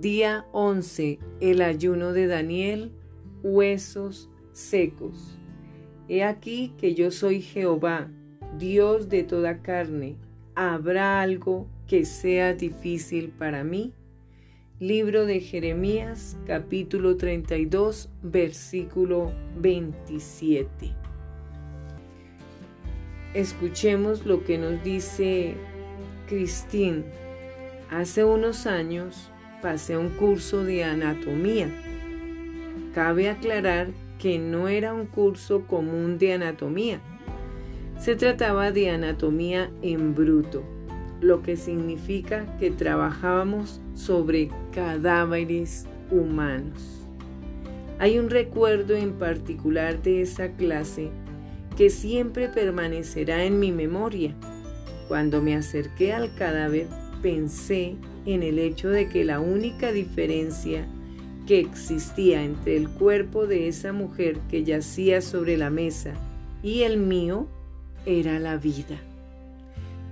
Día 11. El ayuno de Daniel. Huesos secos. He aquí que yo soy Jehová, Dios de toda carne. ¿Habrá algo que sea difícil para mí? Libro de Jeremías capítulo 32 versículo 27. Escuchemos lo que nos dice Cristín. Hace unos años pasé un curso de anatomía. Cabe aclarar que no era un curso común de anatomía. Se trataba de anatomía en bruto, lo que significa que trabajábamos sobre cadáveres humanos. Hay un recuerdo en particular de esa clase que siempre permanecerá en mi memoria. Cuando me acerqué al cadáver, pensé en el hecho de que la única diferencia que existía entre el cuerpo de esa mujer que yacía sobre la mesa y el mío era la vida.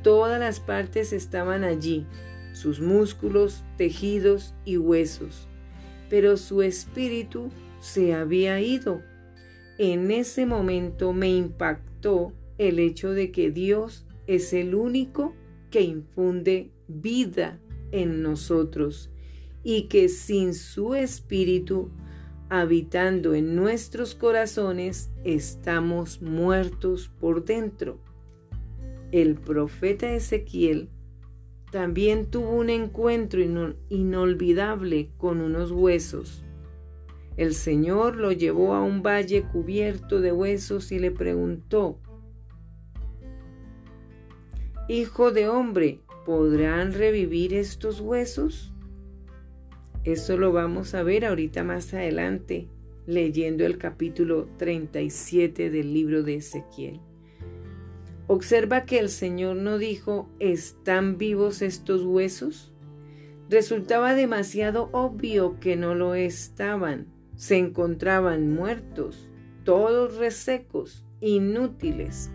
Todas las partes estaban allí, sus músculos, tejidos y huesos, pero su espíritu se había ido. En ese momento me impactó el hecho de que Dios es el único que infunde vida en nosotros y que sin su espíritu habitando en nuestros corazones estamos muertos por dentro. El profeta Ezequiel también tuvo un encuentro inolvidable con unos huesos. El Señor lo llevó a un valle cubierto de huesos y le preguntó, Hijo de hombre, ¿podrán revivir estos huesos? Eso lo vamos a ver ahorita más adelante, leyendo el capítulo 37 del libro de Ezequiel. Observa que el Señor no dijo, ¿están vivos estos huesos? Resultaba demasiado obvio que no lo estaban. Se encontraban muertos, todos resecos, inútiles.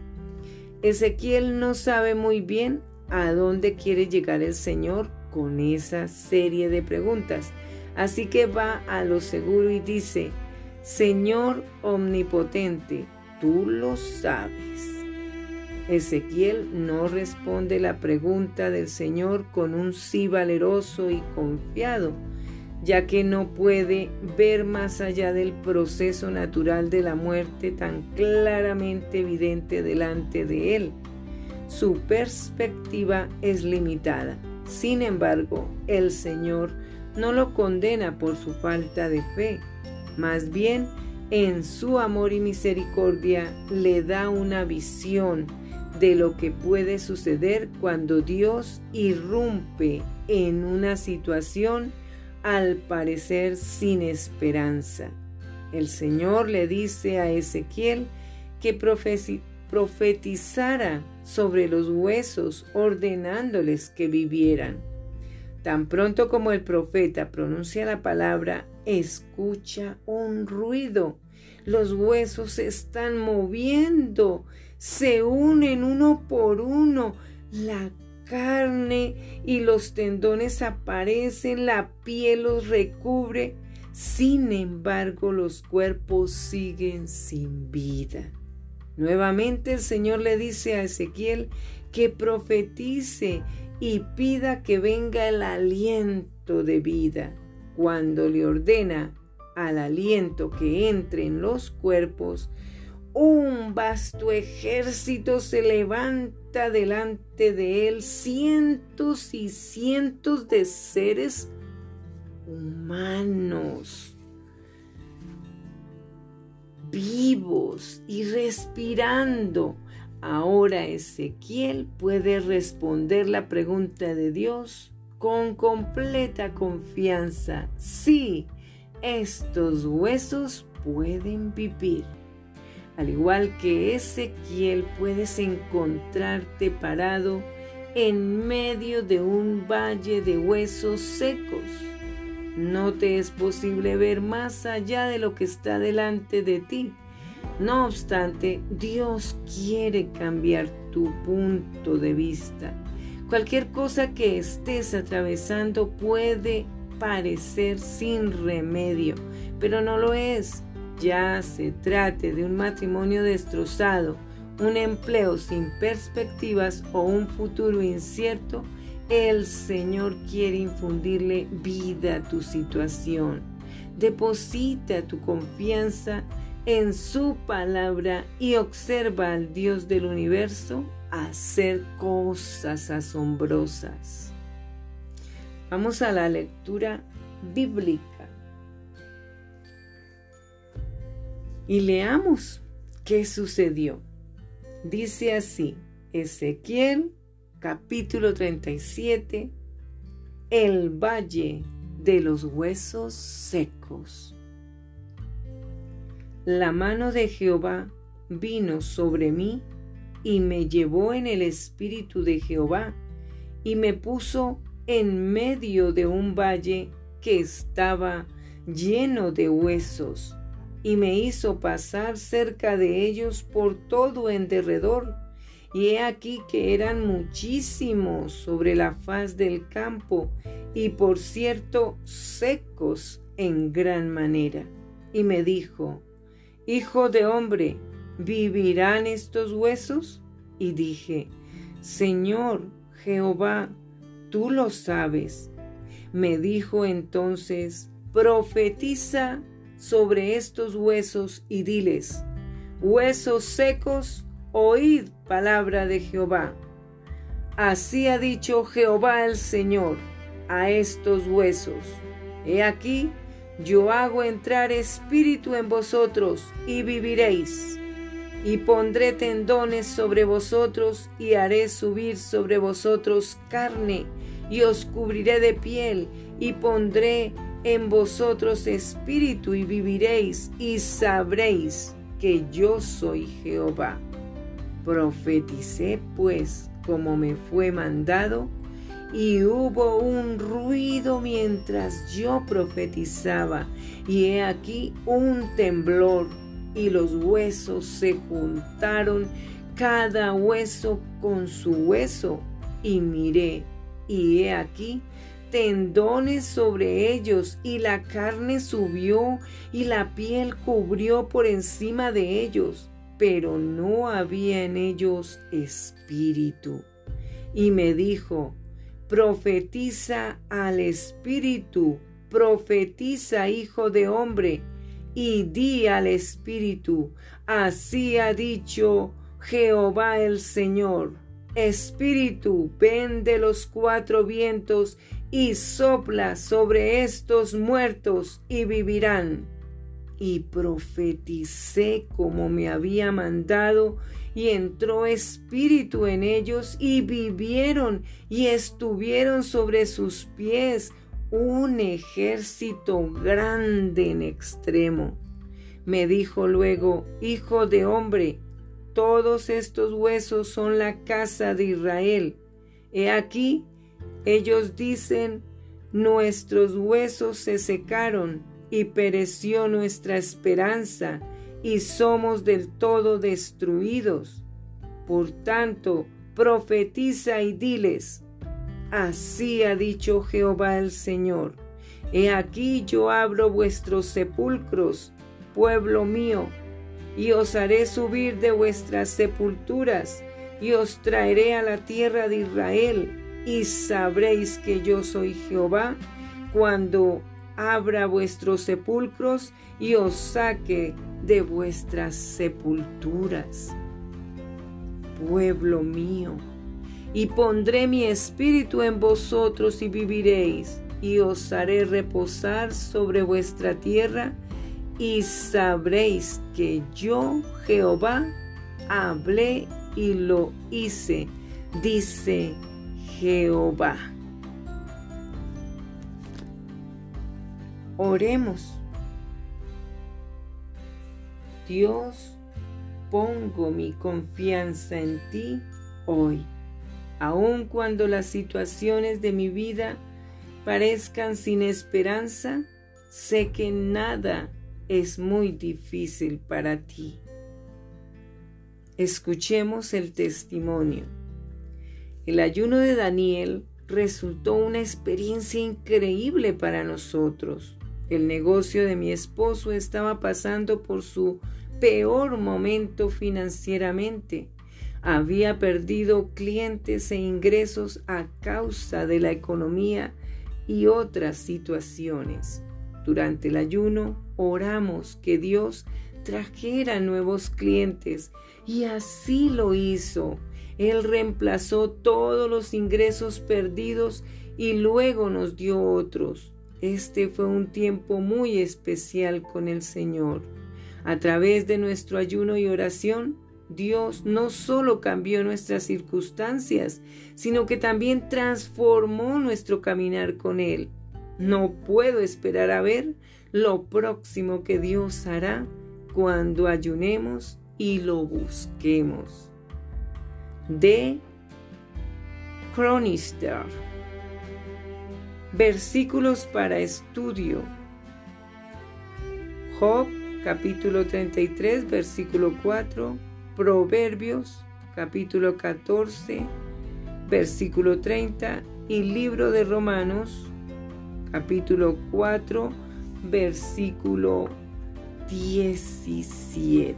Ezequiel no sabe muy bien a dónde quiere llegar el Señor con esa serie de preguntas. Así que va a lo seguro y dice, Señor omnipotente, tú lo sabes. Ezequiel no responde la pregunta del Señor con un sí valeroso y confiado, ya que no puede ver más allá del proceso natural de la muerte tan claramente evidente delante de él. Su perspectiva es limitada. Sin embargo, el Señor no lo condena por su falta de fe. Más bien, en su amor y misericordia le da una visión de lo que puede suceder cuando Dios irrumpe en una situación al parecer sin esperanza. El Señor le dice a Ezequiel que profetizara sobre los huesos, ordenándoles que vivieran. Tan pronto como el profeta pronuncia la palabra, escucha un ruido. Los huesos se están moviendo, se unen uno por uno. La carne y los tendones aparecen, la piel los recubre. Sin embargo, los cuerpos siguen sin vida. Nuevamente el Señor le dice a Ezequiel que profetice y pida que venga el aliento de vida. Cuando le ordena al aliento que entre en los cuerpos, un vasto ejército se levanta delante de él, cientos y cientos de seres humanos vivos y respirando. Ahora Ezequiel puede responder la pregunta de Dios con completa confianza. Sí, estos huesos pueden vivir. Al igual que Ezequiel, puedes encontrarte parado en medio de un valle de huesos secos no te es posible ver más allá de lo que está delante de ti. No obstante, Dios quiere cambiar tu punto de vista. Cualquier cosa que estés atravesando puede parecer sin remedio, pero no lo es. Ya se trate de un matrimonio destrozado, un empleo sin perspectivas o un futuro incierto, el Señor quiere infundirle vida a tu situación. Deposita tu confianza en su palabra y observa al Dios del universo hacer cosas asombrosas. Vamos a la lectura bíblica. Y leamos qué sucedió. Dice así, Ezequiel capítulo 37, el valle de los huesos secos. La mano de Jehová vino sobre mí y me llevó en el espíritu de Jehová y me puso en medio de un valle que estaba lleno de huesos y me hizo pasar cerca de ellos por todo en derredor. Y he aquí que eran muchísimos sobre la faz del campo, y por cierto secos en gran manera. Y me dijo, Hijo de hombre, ¿vivirán estos huesos? Y dije, Señor Jehová, tú lo sabes. Me dijo entonces, profetiza sobre estos huesos y diles, huesos secos, oíd palabra de Jehová. Así ha dicho Jehová el Señor a estos huesos. He aquí, yo hago entrar espíritu en vosotros y viviréis. Y pondré tendones sobre vosotros y haré subir sobre vosotros carne y os cubriré de piel y pondré en vosotros espíritu y viviréis y sabréis que yo soy Jehová. Profeticé pues como me fue mandado y hubo un ruido mientras yo profetizaba y he aquí un temblor y los huesos se juntaron cada hueso con su hueso y miré y he aquí tendones sobre ellos, y la carne subió, y la piel cubrió por encima de ellos, pero no había en ellos espíritu. Y me dijo, profetiza al espíritu, profetiza, hijo de hombre, y di al espíritu, así ha dicho Jehová el Señor. Espíritu, ven de los cuatro vientos y sopla sobre estos muertos y vivirán. Y profeticé como me había mandado, y entró espíritu en ellos, y vivieron, y estuvieron sobre sus pies un ejército grande en extremo. Me dijo luego, Hijo de hombre, todos estos huesos son la casa de Israel. He aquí, ellos dicen, nuestros huesos se secaron y pereció nuestra esperanza y somos del todo destruidos. Por tanto, profetiza y diles, así ha dicho Jehová el Señor, he aquí yo abro vuestros sepulcros, pueblo mío, y os haré subir de vuestras sepulturas, y os traeré a la tierra de Israel, y sabréis que yo soy Jehová cuando abra vuestros sepulcros y os saque de vuestras sepulturas. Pueblo mío, y pondré mi espíritu en vosotros y viviréis, y os haré reposar sobre vuestra tierra, y sabréis que yo, Jehová, hablé y lo hice, dice Jehová. Oremos. Dios, pongo mi confianza en ti hoy, aun cuando las situaciones de mi vida parezcan sin esperanza, sé que nada es muy difícil para ti. Escuchemos el testimonio. El ayuno de Daniel resultó una experiencia increíble para nosotros. El negocio de mi esposo estaba pasando por su peor momento financieramente. Había perdido clientes e ingresos a causa de la economía y otras situaciones. Durante el ayuno oramos que Dios trajera nuevos clientes y así lo hizo. Él reemplazó todos los ingresos perdidos y luego nos dio otros. Este fue un tiempo muy especial con el Señor. A través de nuestro ayuno y oración, Dios no solo cambió nuestras circunstancias, sino que también transformó nuestro caminar con Él. No puedo esperar a ver lo próximo que Dios hará cuando ayunemos y lo busquemos. De Chronister. Versículos para estudio. Job capítulo 33 versículo 4. Proverbios capítulo 14 versículo 30 y libro de Romanos capítulo 4 versículo 17.